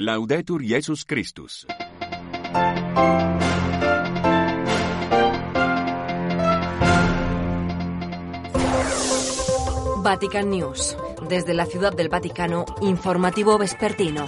Laudetur Jesus Christus. Vatican News. Desde la Ciudad del Vaticano, informativo vespertino.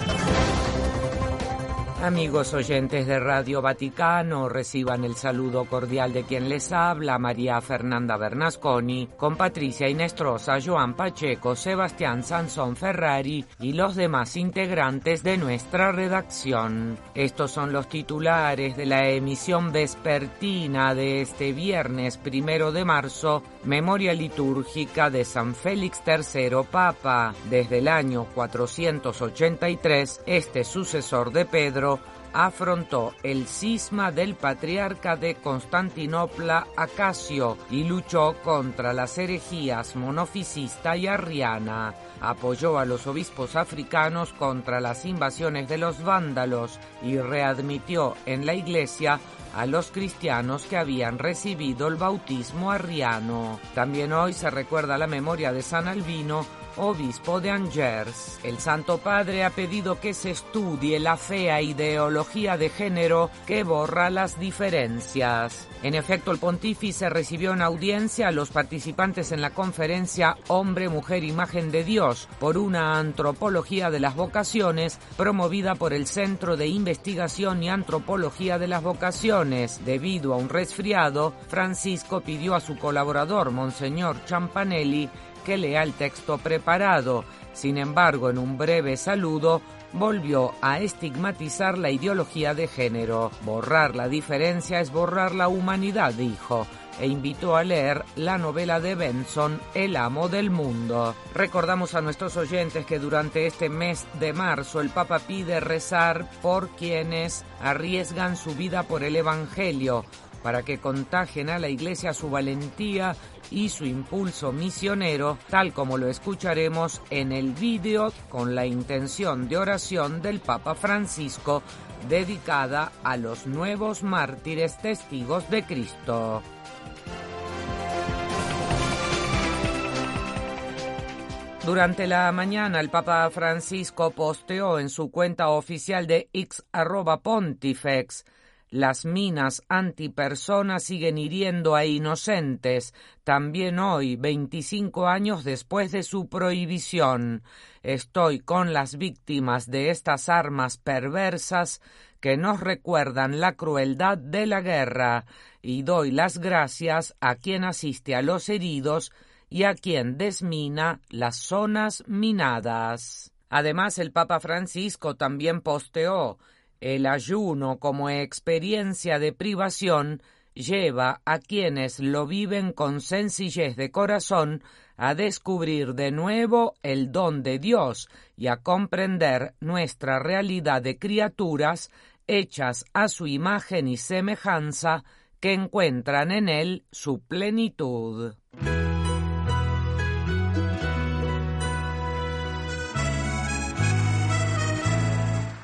Amigos oyentes de Radio Vaticano, reciban el saludo cordial de quien les habla, María Fernanda Bernasconi, con Patricia Inestrosa, Joan Pacheco, Sebastián Sansón Ferrari y los demás integrantes de nuestra redacción. Estos son los titulares de la emisión vespertina de este viernes primero de marzo, memoria litúrgica de San Félix III Papa. Desde el año 483, este sucesor de Pedro afrontó el cisma del patriarca de Constantinopla Acacio y luchó contra las herejías monofisista y arriana. Apoyó a los obispos africanos contra las invasiones de los vándalos y readmitió en la iglesia a los cristianos que habían recibido el bautismo arriano. También hoy se recuerda la memoria de San Albino, obispo de Angers. El Santo Padre ha pedido que se estudie la fea ideología de género que borra las diferencias. En efecto, el pontífice recibió en audiencia a los participantes en la conferencia Hombre, Mujer, Imagen de Dios por una antropología de las vocaciones promovida por el Centro de Investigación y Antropología de las Vocaciones. Debido a un resfriado, Francisco pidió a su colaborador, Monseñor Champanelli, que lea el texto preparado. Sin embargo, en un breve saludo, volvió a estigmatizar la ideología de género. Borrar la diferencia es borrar la humanidad, dijo e invitó a leer la novela de Benson, El amo del mundo. Recordamos a nuestros oyentes que durante este mes de marzo el Papa pide rezar por quienes arriesgan su vida por el Evangelio, para que contagien a la Iglesia su valentía y su impulso misionero, tal como lo escucharemos en el vídeo con la intención de oración del Papa Francisco dedicada a los nuevos mártires testigos de Cristo. Durante la mañana el Papa Francisco posteó en su cuenta oficial de X pontifex las minas antipersonas siguen hiriendo a inocentes, también hoy, 25 años después de su prohibición. Estoy con las víctimas de estas armas perversas que nos recuerdan la crueldad de la guerra, y doy las gracias a quien asiste a los heridos y a quien desmina las zonas minadas. Además, el Papa Francisco también posteó el ayuno como experiencia de privación lleva a quienes lo viven con sencillez de corazón a descubrir de nuevo el don de Dios y a comprender nuestra realidad de criaturas hechas a su imagen y semejanza que encuentran en él su plenitud.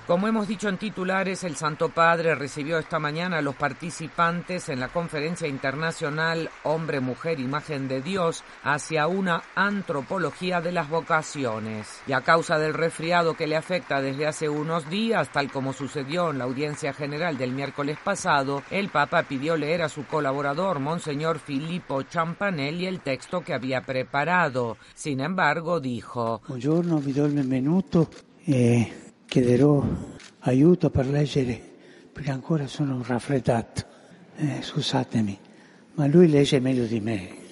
Como hemos dicho en titulares, el Santo Padre recibió esta mañana a los participantes en la conferencia internacional Hombre, Mujer, Imagen de Dios hacia una antropología de las vocaciones. Y a causa del resfriado que le afecta desde hace unos días, tal como sucedió en la audiencia general del miércoles pasado, el Papa pidió leer a su colaborador, Monseñor Filippo Champanelli, el texto que había preparado. Sin embargo, dijo: Buongiorno, do chiederò aiuto per leggere perché ancora sono raffreddato, eh, scusatemi, ma lui legge meglio di me.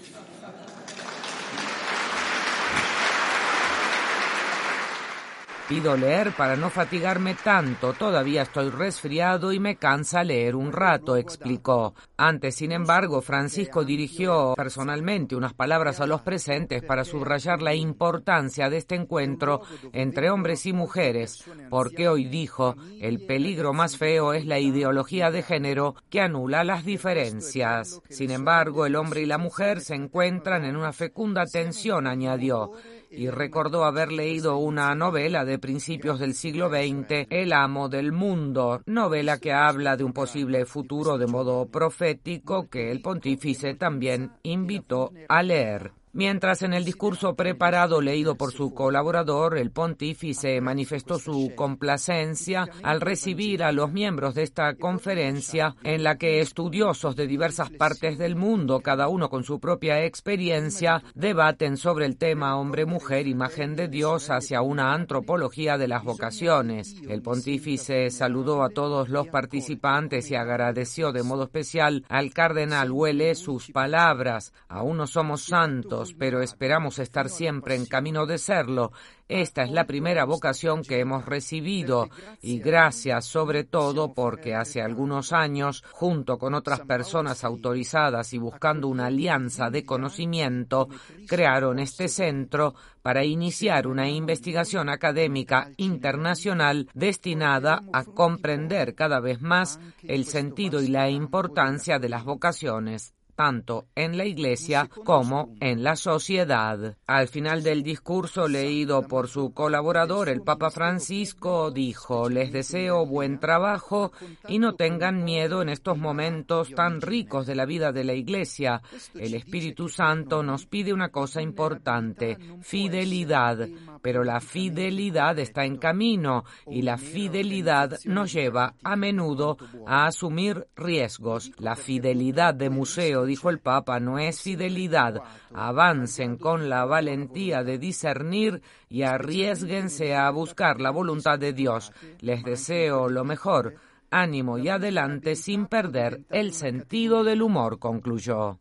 Pido leer para no fatigarme tanto, todavía estoy resfriado y me cansa leer un rato, explicó. Antes, sin embargo, Francisco dirigió personalmente unas palabras a los presentes para subrayar la importancia de este encuentro entre hombres y mujeres, porque hoy dijo, el peligro más feo es la ideología de género que anula las diferencias. Sin embargo, el hombre y la mujer se encuentran en una fecunda tensión, añadió y recordó haber leído una novela de principios del siglo XX, El amo del mundo, novela que habla de un posible futuro de modo profético que el pontífice también invitó a leer. Mientras en el discurso preparado leído por su colaborador, el pontífice manifestó su complacencia al recibir a los miembros de esta conferencia en la que estudiosos de diversas partes del mundo, cada uno con su propia experiencia, debaten sobre el tema hombre-mujer, imagen de Dios hacia una antropología de las vocaciones. El pontífice saludó a todos los participantes y agradeció de modo especial al cardenal Huele sus palabras. Aún no somos santos pero esperamos estar siempre en camino de serlo. Esta es la primera vocación que hemos recibido y gracias sobre todo porque hace algunos años, junto con otras personas autorizadas y buscando una alianza de conocimiento, crearon este centro para iniciar una investigación académica internacional destinada a comprender cada vez más el sentido y la importancia de las vocaciones tanto en la Iglesia como en la sociedad. Al final del discurso leído por su colaborador, el Papa Francisco dijo, les deseo buen trabajo y no tengan miedo en estos momentos tan ricos de la vida de la Iglesia. El Espíritu Santo nos pide una cosa importante, fidelidad, pero la fidelidad está en camino y la fidelidad nos lleva a menudo a asumir riesgos. La fidelidad de museo dijo el Papa, no es fidelidad. Avancen con la valentía de discernir y arriesguense a buscar la voluntad de Dios. Les deseo lo mejor. Ánimo y adelante sin perder el sentido del humor, concluyó.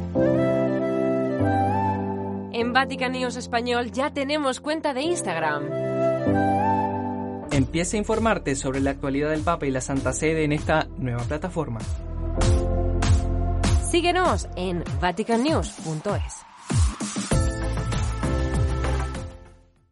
En Vatican News Español ya tenemos cuenta de Instagram. Empieza a informarte sobre la actualidad del Papa y la Santa Sede en esta nueva plataforma. Síguenos en vaticannews.es.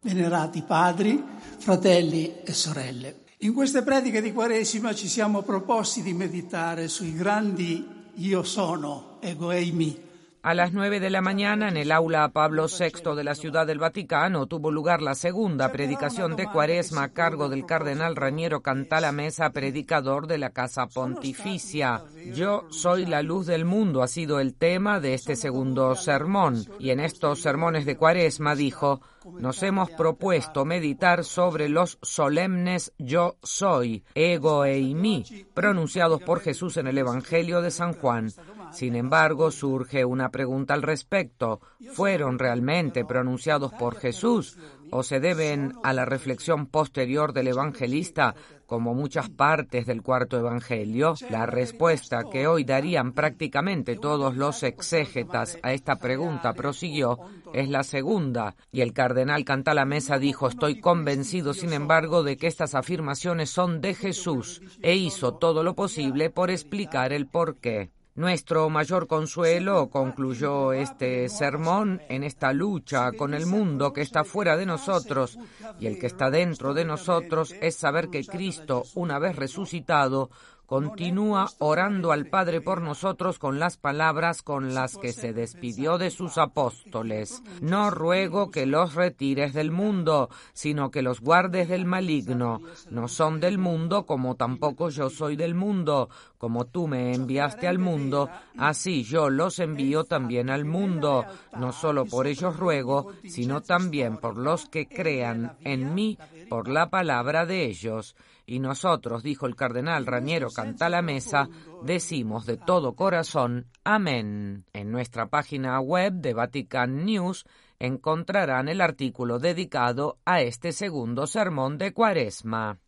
Venerati padri, fratelli e sorelle. In queste prediche di Quaresima ci siamo proposti di meditare sui grandi io sono, ego eimi, A las nueve de la mañana, en el aula Pablo VI de la Ciudad del Vaticano, tuvo lugar la segunda predicación de Cuaresma a cargo del cardenal Rañero Cantala Mesa, predicador de la Casa Pontificia. Yo soy la luz del mundo ha sido el tema de este segundo sermón. Y en estos sermones de Cuaresma dijo, nos hemos propuesto meditar sobre los solemnes yo soy, ego e mí, pronunciados por Jesús en el Evangelio de San Juan. Sin embargo, surge una pregunta al respecto. ¿Fueron realmente pronunciados por Jesús o se deben a la reflexión posterior del evangelista como muchas partes del cuarto evangelio? La respuesta que hoy darían prácticamente todos los exégetas a esta pregunta prosiguió es la segunda, y el cardenal Cantalamesa dijo, estoy convencido, sin embargo, de que estas afirmaciones son de Jesús, e hizo todo lo posible por explicar el porqué. Nuestro mayor consuelo, concluyó este sermón, en esta lucha con el mundo que está fuera de nosotros y el que está dentro de nosotros, es saber que Cristo, una vez resucitado, continúa orando al Padre por nosotros con las palabras con las que se despidió de sus apóstoles. No ruego que los retires del mundo, sino que los guardes del maligno. No son del mundo como tampoco yo soy del mundo. Como tú me enviaste al mundo, así yo los envío también al mundo. No solo por ellos ruego, sino también por los que crean en mí por la palabra de ellos. Y nosotros, dijo el cardenal Raniero Cantalamesa, decimos de todo corazón, amén. En nuestra página web de Vatican News encontrarán el artículo dedicado a este segundo sermón de Cuaresma.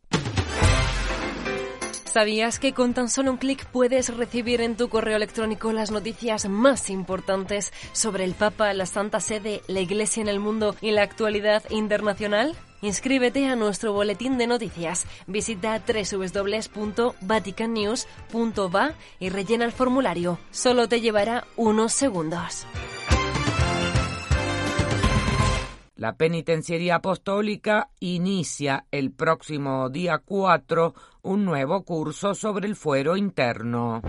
¿Sabías que con tan solo un clic puedes recibir en tu correo electrónico las noticias más importantes sobre el Papa, la Santa Sede, la Iglesia en el mundo y la actualidad internacional? Inscríbete a nuestro boletín de noticias. Visita www.vaticannews.va y rellena el formulario. Solo te llevará unos segundos. La penitenciaría apostólica inicia el próximo día 4 un nuevo curso sobre el fuero interno.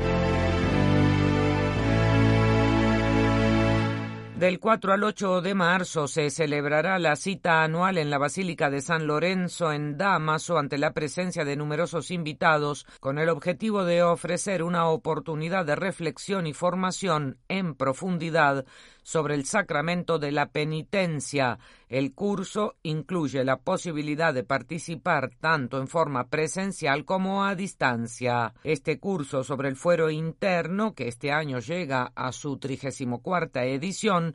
Del 4 al 8 de marzo se celebrará la cita anual en la Basílica de San Lorenzo en Damaso ante la presencia de numerosos invitados con el objetivo de ofrecer una oportunidad de reflexión y formación en profundidad sobre el sacramento de la penitencia. El curso incluye la posibilidad de participar tanto en forma presencial como a distancia. Este curso sobre el fuero interno, que este año llega a su 34 edición,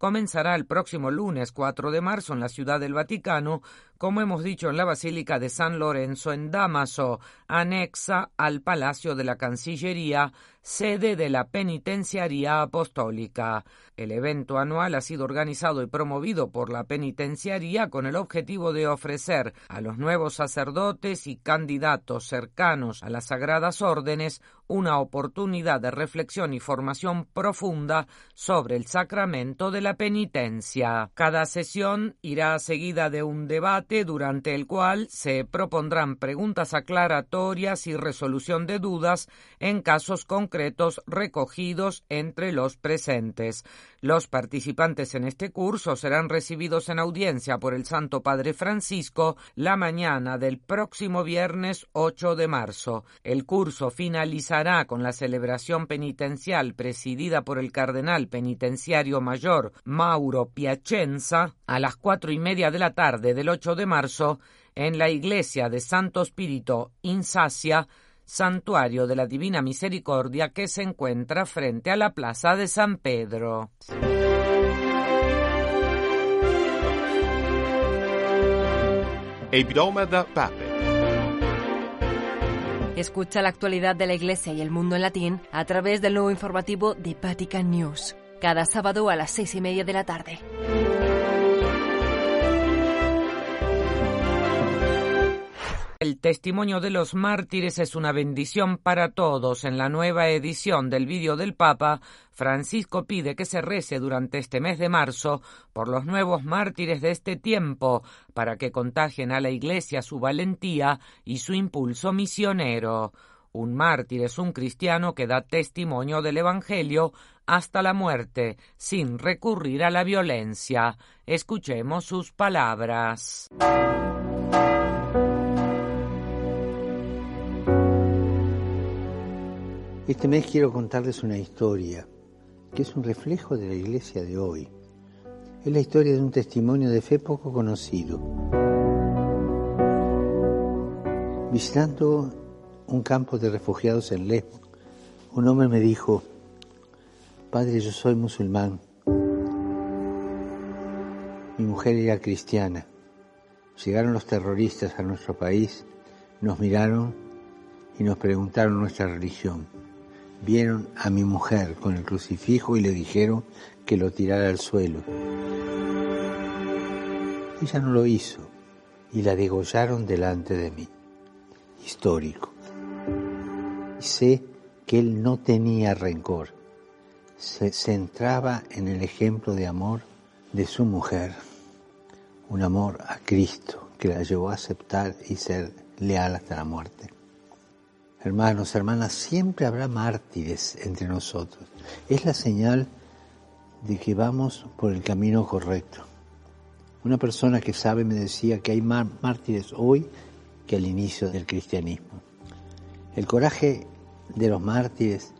comenzará el próximo lunes 4 de marzo en la Ciudad del Vaticano, como hemos dicho en la Basílica de San Lorenzo en Damaso, anexa al Palacio de la Cancillería, sede de la Penitenciaría Apostólica. El evento anual ha sido organizado y promovido por la Penitenciaría con el objetivo de ofrecer a los nuevos sacerdotes y candidatos cercanos a las sagradas órdenes una oportunidad de reflexión y formación profunda sobre el sacramento de la penitencia. Cada sesión irá seguida de un debate durante el cual se propondrán preguntas aclaratorias y resolución de dudas en casos concretos recogidos entre los presentes. Los participantes en este curso serán recibidos en audiencia por el Santo Padre Francisco la mañana del próximo viernes 8 de marzo. El curso finalizará con la celebración penitencial presidida por el cardenal penitenciario mayor Mauro Piacenza a las cuatro y media de la tarde del 8 de marzo en la iglesia de Santo Espíritu Insacia santuario de la Divina Misericordia que se encuentra frente a la Plaza de San Pedro. Pape. Escucha la actualidad de la Iglesia y el mundo en latín a través del nuevo informativo de Vatican News, cada sábado a las seis y media de la tarde. El testimonio de los mártires es una bendición para todos. En la nueva edición del vídeo del Papa, Francisco pide que se rece durante este mes de marzo por los nuevos mártires de este tiempo, para que contagien a la Iglesia su valentía y su impulso misionero. Un mártir es un cristiano que da testimonio del Evangelio hasta la muerte, sin recurrir a la violencia. Escuchemos sus palabras. Este mes quiero contarles una historia que es un reflejo de la iglesia de hoy. Es la historia de un testimonio de fe poco conocido. Visitando un campo de refugiados en Lesbos, un hombre me dijo, Padre, yo soy musulmán. Mi mujer era cristiana. Llegaron los terroristas a nuestro país, nos miraron y nos preguntaron nuestra religión vieron a mi mujer con el crucifijo y le dijeron que lo tirara al suelo. Ella no lo hizo y la degollaron delante de mí. Histórico. Sé que él no tenía rencor. Se centraba en el ejemplo de amor de su mujer. Un amor a Cristo que la llevó a aceptar y ser leal hasta la muerte. Hermanos, hermanas, siempre habrá mártires entre nosotros. Es la señal de que vamos por el camino correcto. Una persona que sabe me decía que hay mártires hoy que al inicio del cristianismo. El coraje de los mártires,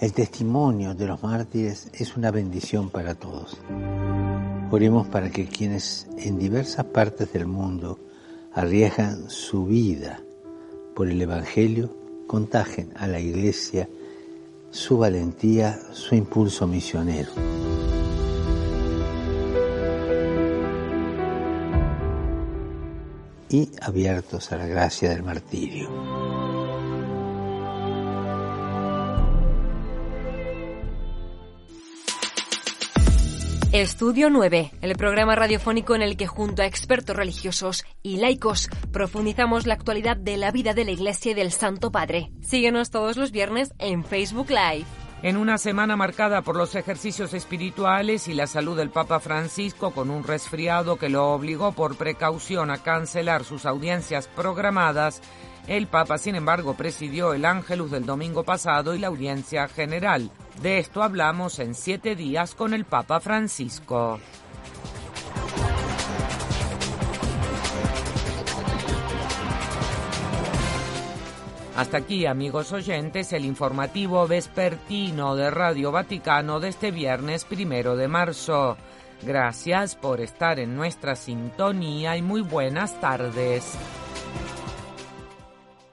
el testimonio de los mártires es una bendición para todos. Oremos para que quienes en diversas partes del mundo arriesgan su vida por el Evangelio contagien a la iglesia su valentía, su impulso misionero. Y abiertos a la gracia del martirio. Estudio 9, el programa radiofónico en el que junto a expertos religiosos y laicos profundizamos la actualidad de la vida de la Iglesia y del Santo Padre. Síguenos todos los viernes en Facebook Live. En una semana marcada por los ejercicios espirituales y la salud del Papa Francisco con un resfriado que lo obligó por precaución a cancelar sus audiencias programadas, El Papa, sin embargo, presidió el Ángelus del domingo pasado y la audiencia general. De esto hablamos en siete días con el Papa Francisco. Hasta aquí, amigos oyentes, el informativo vespertino de Radio Vaticano de este viernes primero de marzo. Gracias por estar en nuestra sintonía y muy buenas tardes.